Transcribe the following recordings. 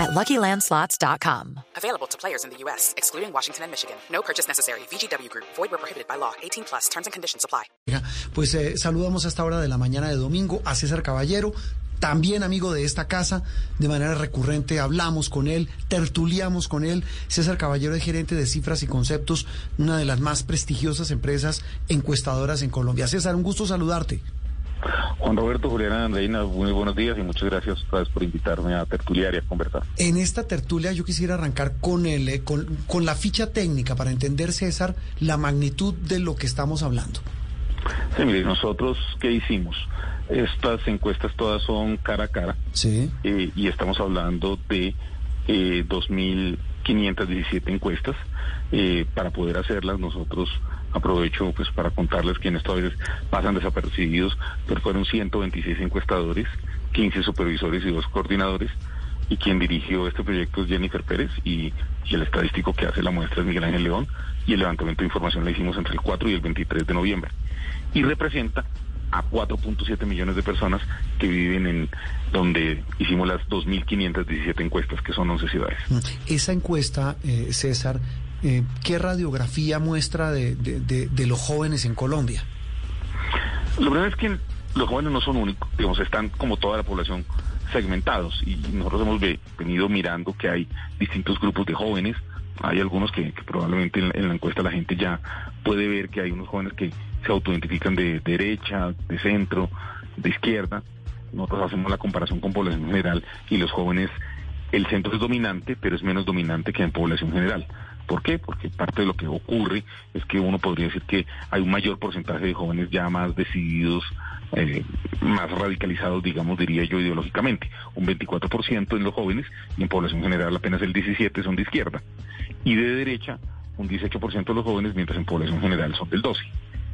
at LuckyLandSlots.com. Available to players in the U.S., excluding Washington and Michigan. No purchase necessary. VGW Group. Void where prohibited by law. 18 plus. Terms and conditions apply. Pues eh, saludamos a esta hora de la mañana de domingo a César Caballero, también amigo de esta casa, de manera recurrente hablamos con él, tertuliamos con él. César Caballero es gerente de cifras y conceptos, una de las más prestigiosas empresas encuestadoras en Colombia. César, un gusto saludarte. Juan Roberto, Juliana Andreina, muy buenos días y muchas gracias otra vez por invitarme a tertuliar y a conversar. En esta tertulia yo quisiera arrancar con, el, eh, con, con la ficha técnica para entender, César, la magnitud de lo que estamos hablando. Sí, mire, nosotros, ¿qué hicimos? Estas encuestas todas son cara a cara. Sí. eh, y estamos hablando de eh, 2.517 encuestas. Eh, para poder hacerlas, nosotros aprovecho pues para contarles que en esto a veces pasan desapercibidos, pero fueron 126 encuestadores, 15 supervisores y dos coordinadores. Y quien dirigió este proyecto es Jennifer Pérez y, y el estadístico que hace la muestra es Miguel Ángel León y el levantamiento de información lo hicimos entre el 4 y el 23 de noviembre. Y representa a 4.7 millones de personas que viven en donde hicimos las 2.517 encuestas, que son 11 ciudades. Esa encuesta, eh, César, eh, ¿qué radiografía muestra de, de, de, de los jóvenes en Colombia? Lo primero es que los jóvenes no son únicos, digamos, están como toda la población segmentados y nosotros hemos ve- venido mirando que hay distintos grupos de jóvenes. Hay algunos que, que probablemente en, en la encuesta la gente ya puede ver que hay unos jóvenes que se autoidentifican de derecha, de centro, de izquierda. Nosotros hacemos la comparación con población general y los jóvenes, el centro es dominante, pero es menos dominante que en población general. ¿Por qué? Porque parte de lo que ocurre es que uno podría decir que hay un mayor porcentaje de jóvenes ya más decididos, eh, más radicalizados, digamos, diría yo, ideológicamente. Un 24% en los jóvenes y en población general apenas el 17% son de izquierda. Y de derecha, un 18% de los jóvenes, mientras en población general son del 12%.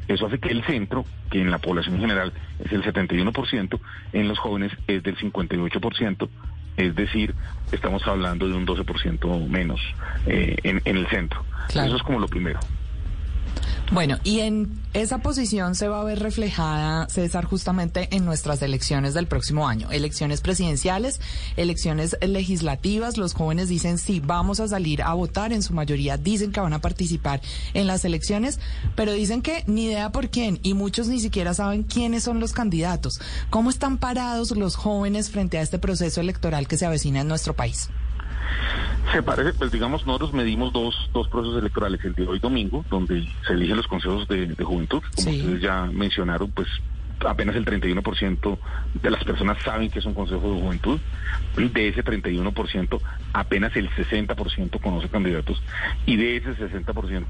Eso hace que el centro, que en la población general es el 71%, en los jóvenes es del 58%, es decir, estamos hablando de un 12% menos eh, en, en el centro. Claro. Eso es como lo primero. Bueno, y en esa posición se va a ver reflejada, César, justamente en nuestras elecciones del próximo año. Elecciones presidenciales, elecciones legislativas. Los jóvenes dicen sí, vamos a salir a votar. En su mayoría dicen que van a participar en las elecciones, pero dicen que ni idea por quién y muchos ni siquiera saben quiénes son los candidatos. ¿Cómo están parados los jóvenes frente a este proceso electoral que se avecina en nuestro país? Se parece, pues digamos, nosotros medimos dos, dos procesos electorales, el de hoy domingo, donde se eligen los consejos de, de juventud, como Sí. ustedes ya mencionaron, pues apenas el 31% de las personas saben que es un consejo de juventud, y de ese 31% apenas el 60% conoce candidatos, y de ese 60%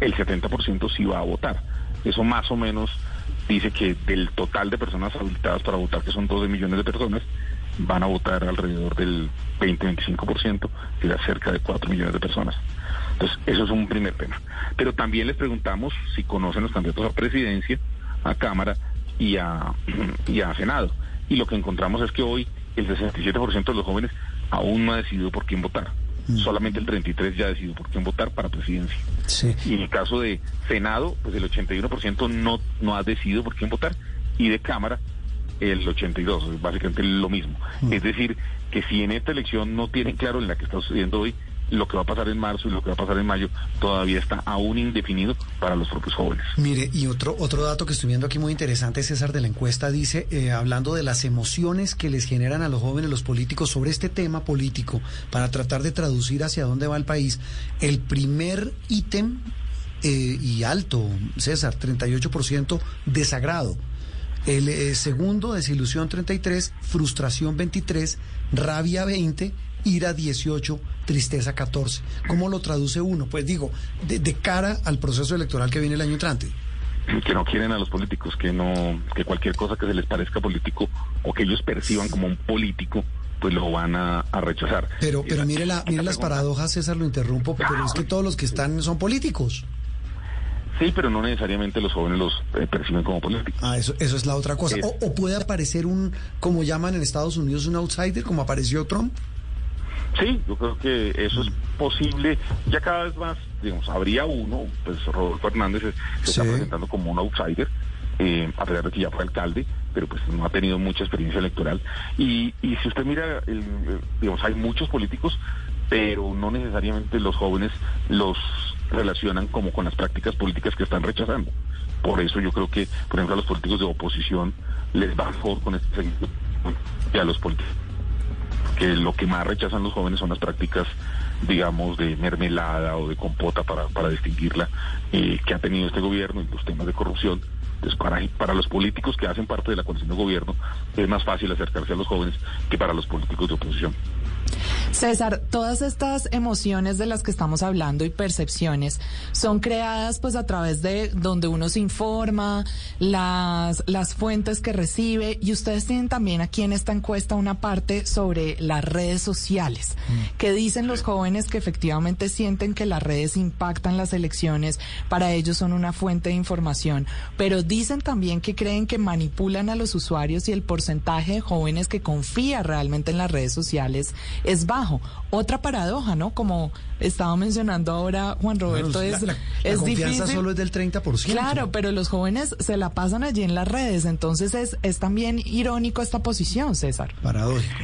el 70% sí va a votar. Eso más o menos dice que del total de personas habilitadas para votar, que son 12 millones de personas, van a votar alrededor del 20-25%, que cerca de 4 millones de personas. Entonces, eso es un primer tema. Pero también les preguntamos si conocen los candidatos a presidencia, a Cámara y a, y a Senado. Y lo que encontramos es que hoy el 67% de los jóvenes aún no ha decidido por quién votar. Solamente el 33% ya ha decidido por quién votar para presidencia. Sí. Y en el caso de Senado, pues el 81% no, no ha decidido por quién votar. Y de Cámara, el 82%, es básicamente lo mismo. Es decir, que si en esta elección no tienen claro en la que está sucediendo hoy, lo que va a pasar en marzo y lo que va a pasar en mayo todavía está aún indefinido para los propios jóvenes. Mire, y otro, otro dato que estoy viendo aquí muy interesante, César, de la encuesta, dice, eh, hablando de las emociones que les generan a los jóvenes los políticos sobre este tema político, para tratar de traducir hacia dónde va el país, el primer ítem eh, y alto, César, 38% desagrado. El eh, segundo, desilusión 33, frustración 23, rabia 20, ira 18, tristeza 14. ¿Cómo lo traduce uno? Pues digo, de, de cara al proceso electoral que viene el año entrante. que no quieren a los políticos, que no, que cualquier cosa que se les parezca político o que ellos perciban como un político, pues lo van a, a rechazar. Pero, pero mire, la, mire las paradojas, César, lo interrumpo, pero es que todos los que están son políticos. Sí, pero no necesariamente los jóvenes los eh, perciben como políticos. Ah, eso, eso es la otra cosa. O, o puede aparecer un, como llaman en Estados Unidos, un outsider, como apareció Trump. Sí, yo creo que eso es posible. Ya cada vez más, digamos, habría uno, pues Rodolfo Hernández se, se está presentando como un outsider, eh, a pesar de que ya fue alcalde, pero pues no ha tenido mucha experiencia electoral. Y, y si usted mira, el, eh, digamos, hay muchos políticos, pero no necesariamente los jóvenes los relacionan como con las prácticas políticas que están rechazando. Por eso yo creo que, por ejemplo, a los políticos de oposición les va mejor con este seguimiento que a los políticos que lo que más rechazan los jóvenes son las prácticas, digamos, de mermelada o de compota para, para distinguirla eh, que ha tenido este gobierno y los temas de corrupción. Entonces, para, para los políticos que hacen parte de la coalición de gobierno es más fácil acercarse a los jóvenes que para los políticos de oposición. César, todas estas emociones de las que estamos hablando y percepciones son creadas pues a través de donde uno se informa, las, las fuentes que recibe y ustedes tienen también aquí en esta encuesta una parte sobre las redes sociales, que dicen los jóvenes que efectivamente sienten que las redes impactan las elecciones, para ellos son una fuente de información, pero dicen también que creen que manipulan a los usuarios y el porcentaje de jóvenes que confía realmente en las redes sociales es bajo. Otra paradoja, ¿no? Como estaba mencionando ahora Juan Roberto, Claro, es, la, la- la es confianza difícil. solo es del 30%. Claro, pero los jóvenes se la pasan allí en las redes, entonces es, es también irónico esta posición, César. Paradójico.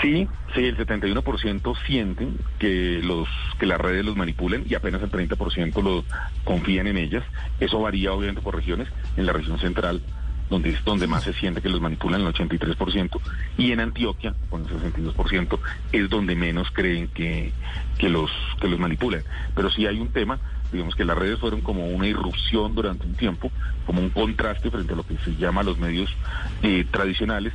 Sí, sí, el 71% sienten que los que las redes los manipulan y apenas el 30% lo confían en ellas. Eso varía obviamente por regiones. En la región central, donde es donde más se siente que los manipulan, el 83%, y en Antioquia, con el 62%, es donde menos creen que, que los que los manipulan. Pero sí hay un tema, digamos que las redes fueron como una irrupción durante un tiempo, como un contraste frente a lo que se llama los medios eh, tradicionales,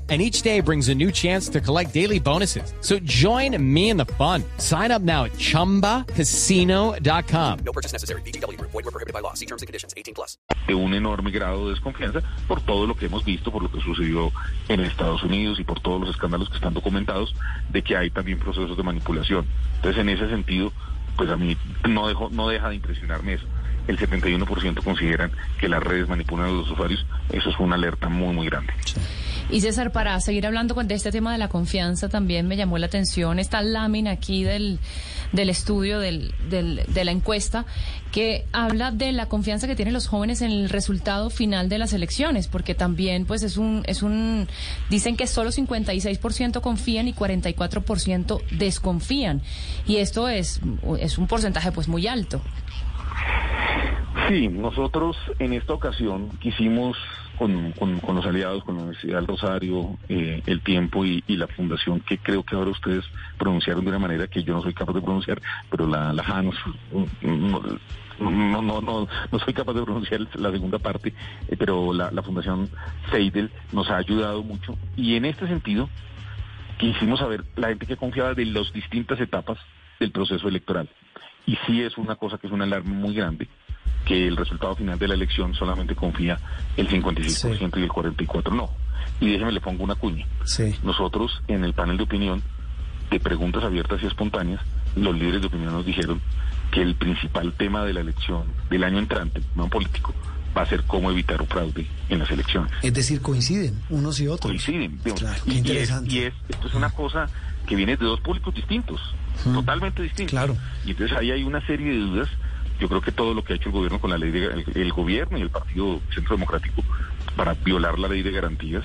And each day brings a new chance to collect daily bonuses. So join me in the fun. Sign up now at chumbacasino.com. No purchase necessary. Void were prohibited by law. See terms and conditions. 18 plus. de un enorme grado de desconfianza por todo lo que hemos visto, por lo que sucedió en Estados Unidos y por todos los escándalos que están documentados, de que hay también procesos de manipulación. Entonces, en ese sentido, pues a mí no, dejo, no deja de impresionarme eso. El 71% consideran que las redes manipulan a los usuarios. Eso es una alerta muy, muy grande. Y César, para seguir hablando con de este tema de la confianza, también me llamó la atención esta lámina aquí del, del estudio del, del- de la encuesta que habla de la confianza que tienen los jóvenes en el resultado final de las elecciones, porque también pues es un, es un, dicen que solo 56% confían y 44% desconfían. Y esto es, es un porcentaje pues muy alto. Sí, nosotros en esta ocasión quisimos, con, los aliados, con la Universidad del Rosario, eh, El Tiempo y, la Fundación, que creo que ahora ustedes pronunciaron de una manera que yo no soy capaz de pronunciar, pero la, la no, no, no, no soy capaz de pronunciar la segunda parte, eh, pero la, la Fundación Seidel nos ha ayudado mucho. Y en este sentido, quisimos saber la gente que confiaba de las distintas etapas del proceso electoral. Y sí es una cosa que es una alarma muy grande, que el resultado final de la elección solamente confía el 56% y el 44% no. Y déjeme le pongo una cuña. Sí. Nosotros en el panel de opinión de preguntas abiertas y espontáneas, los líderes de opinión nos dijeron que el principal tema de la elección del año entrante, no político, va a ser cómo evitar un fraude en las elecciones Es decir, coinciden unos y otros. coinciden. digamos. Claro, y, qué y es, interesante. y es- esto es una cosa que viene de dos públicos distintos, totalmente distintos. Claro. Y entonces ahí hay una serie de dudas. Yo creo que todo lo que ha hecho el gobierno con la ley de el, el gobierno y el Partido Centro Democrático para violar la ley de garantías,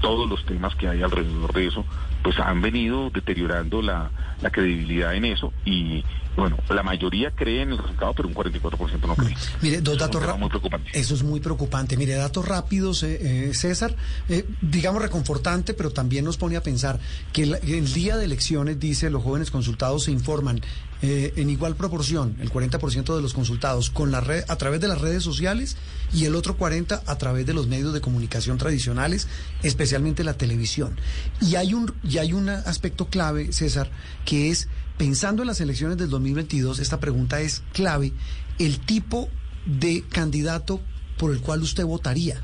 todos los temas que hay alrededor de eso, pues han venido deteriorando la, la credibilidad en eso y bueno, la mayoría cree en el resultado, pero un 44% no cree. Mire, dos datos rápidos. Eso es muy preocupante. Mire, datos rápidos, eh, eh, César, eh, digamos reconfortante, pero también nos pone a pensar que el, el día de elecciones, dice, los jóvenes consultados se informan eh, en igual proporción, el 40% de los consultados con la red, a través de las redes sociales y el otro 40% a través de los medios de comunicación tradicionales, especialmente la televisión. Y hay un, y hay un aspecto clave, César, que es, pensando en las elecciones del 2022, esta pregunta es clave, el tipo de candidato por el cual usted votaría.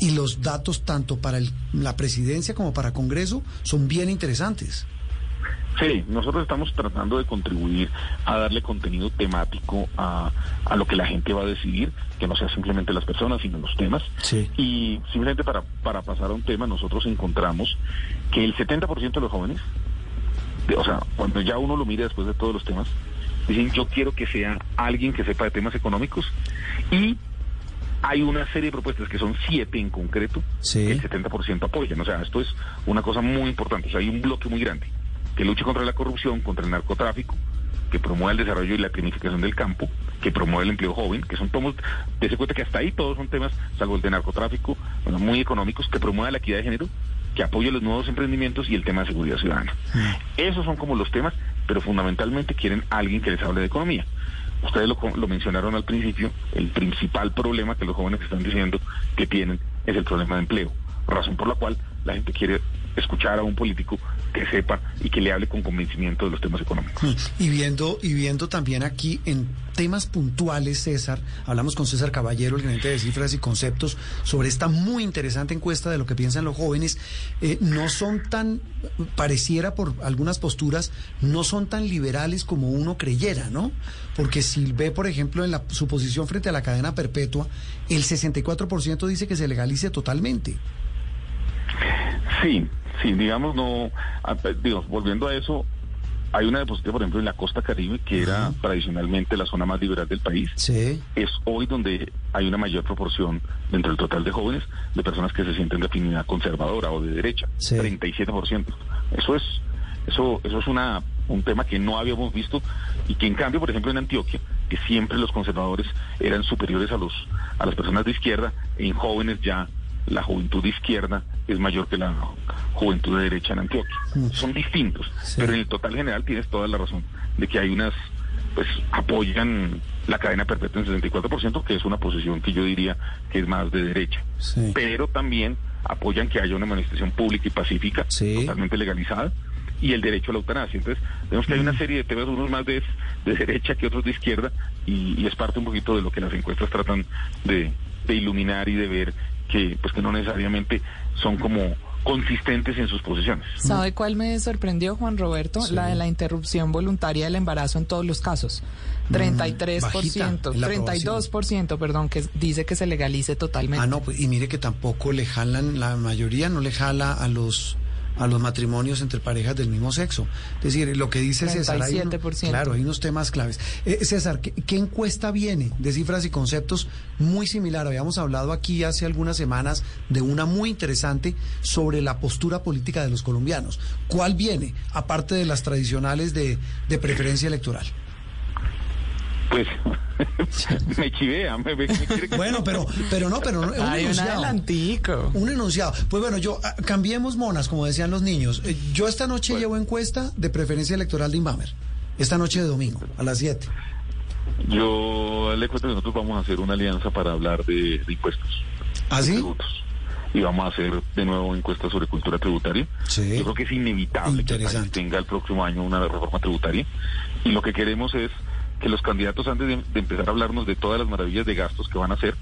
Y los datos tanto para el- la presidencia como para Congreso son bien interesantes. Sí, nosotros estamos tratando de contribuir a darle contenido temático a, a lo que la gente va a decidir, que no sea simplemente las personas, sino los temas. Sí. Y simplemente para, para pasar a un tema, nosotros encontramos que el 70% de los jóvenes, o sea, cuando ya uno lo mira después de todos los temas, dicen yo quiero que sea alguien que sepa de temas económicos y hay una serie de propuestas que son siete en concreto Sí. que el 70% apoyan. O sea, esto es una cosa muy importante. O sea, hay un bloque muy grande que lucha contra la corrupción, contra el narcotráfico, que promueve el desarrollo y la tecnificación del campo, que promueve el empleo joven, que son tomos, de cuenta que hasta ahí todos son temas, salvo el de narcotráfico, bueno, muy económicos, que promueve la equidad de género, que apoya los nuevos emprendimientos y el tema de seguridad ciudadana. Esos son como los temas, pero fundamentalmente quieren alguien que les hable de economía. Ustedes lo, lo mencionaron al principio, el principal problema que los jóvenes están diciendo que tienen es el problema de empleo, razón por la cual la gente quiere escuchar a un político que sepa y que le hable con convencimiento de los temas económicos. Y viendo, y viendo también aquí en temas puntuales, César, hablamos con César Caballero, el gerente de cifras y conceptos, sobre esta muy interesante encuesta de lo que piensan los jóvenes. Eh, no son tan, pareciera por algunas posturas, no son tan liberales como uno creyera, ¿no? Porque si ve, por ejemplo, en la, su posición frente a la cadena perpetua, el 64% dice que se legalice totalmente. Sí, sí, digamos, no, digo, volviendo a eso, hay una depositaria, por ejemplo, en la costa caribe, que era tradicionalmente la zona más liberal del país. Sí. Es hoy donde hay una mayor proporción dentro del total de jóvenes de personas que se sienten de afinidad conservadora o de derecha, Sí. 37%. Eso es, eso, eso es una, un tema que no habíamos visto y que en cambio, por ejemplo, en Antioquia, que siempre los conservadores eran superiores a los, a las personas de izquierda, en jóvenes ya la juventud de izquierda es mayor que la juventud de derecha en Antioquia. Son distintos, Sí. pero en el total general tienes toda la razón de que hay unas, pues apoyan la cadena perpetua en 64%, que es una posición que yo diría que es más de derecha. Sí. Pero también apoyan que haya una manifestación pública y pacífica, Sí. totalmente legalizada, y el derecho a la eutanasia. Entonces, vemos que hay una serie de temas, unos más de, de derecha que otros de izquierda, y, y es parte un poquito de lo que las encuestas tratan de, de iluminar y de ver que, pues, que no necesariamente son como consistentes en sus posiciones. ¿Sabe cuál me sorprendió, Juan Roberto? La de la interrupción voluntaria del embarazo en todos los casos. 33%, bajita en la 32%, perdón, que dice que se legalice totalmente. Ah, no, pues, y mire que tampoco le jalan, la mayoría no le jala a los a los matrimonios entre parejas del mismo sexo. Es decir, lo que dice César, hay 37%. claro, hay unos temas claves. Eh, César, ¿qué, qué encuesta viene de cifras y conceptos muy similar? Habíamos hablado aquí hace algunas semanas de una muy interesante sobre la postura política de los colombianos. ¿Cuál viene, aparte de las tradicionales de, de preferencia electoral? Pues, me chivea, me, me- me quiere que- Bueno, pero, pero no, pero un Hay un enunciado. adelantico. Un enunciado. Pues bueno, yo ah, cambiemos monas, como decían los niños. Eh, yo esta noche llevo encuesta de preferencia electoral de Inbamer. Esta noche de domingo, a las 7. Yo le cuento que nosotros vamos a hacer una alianza para hablar de, de impuestos. ¿Ah, sí? Y vamos a hacer de nuevo encuestas sobre cultura tributaria. Sí. Yo creo que es inevitable que el país Interesante. tenga el próximo año una reforma tributaria. Y lo que queremos es que los candidatos, antes de, de empezar a hablarnos de todas las maravillas de gastos que van a hacer,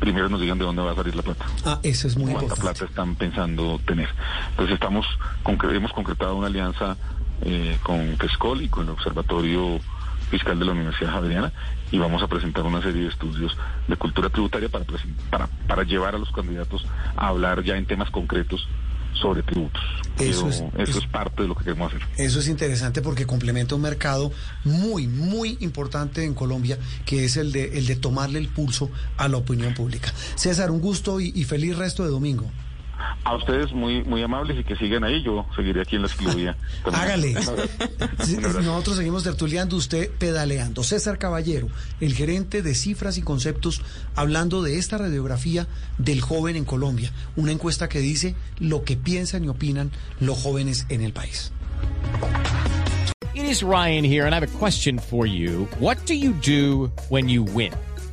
primero nos digan de dónde va a salir la plata. Ah, eso es muy cuánta importante. plata están pensando tener. Entonces estamos hemos concretado una alianza eh, con FESCOL y con el Observatorio Fiscal de la Universidad Javeriana y vamos a presentar una serie de estudios de cultura tributaria para, para, para llevar a los candidatos a hablar ya en temas concretos sobre tributos. Eso Pero es- eso es- es parte de lo que queremos hacer. Eso es interesante porque complementa un mercado muy, muy importante en Colombia, que es el de, el de tomarle el pulso a la opinión pública. César, un gusto y, y feliz resto de domingo. A ustedes muy muy amables y que sigan ahí, yo seguiré aquí en la ciclovía. también. Hágale. Nosotros seguimos tertuleando, usted pedaleando. César Caballero, el gerente de cifras y conceptos, hablando de esta radiografía del joven en Colombia. Una encuesta que dice lo que piensan y opinan los jóvenes en el país. It is Ryan here, and I have a question for you. What do you do when you win?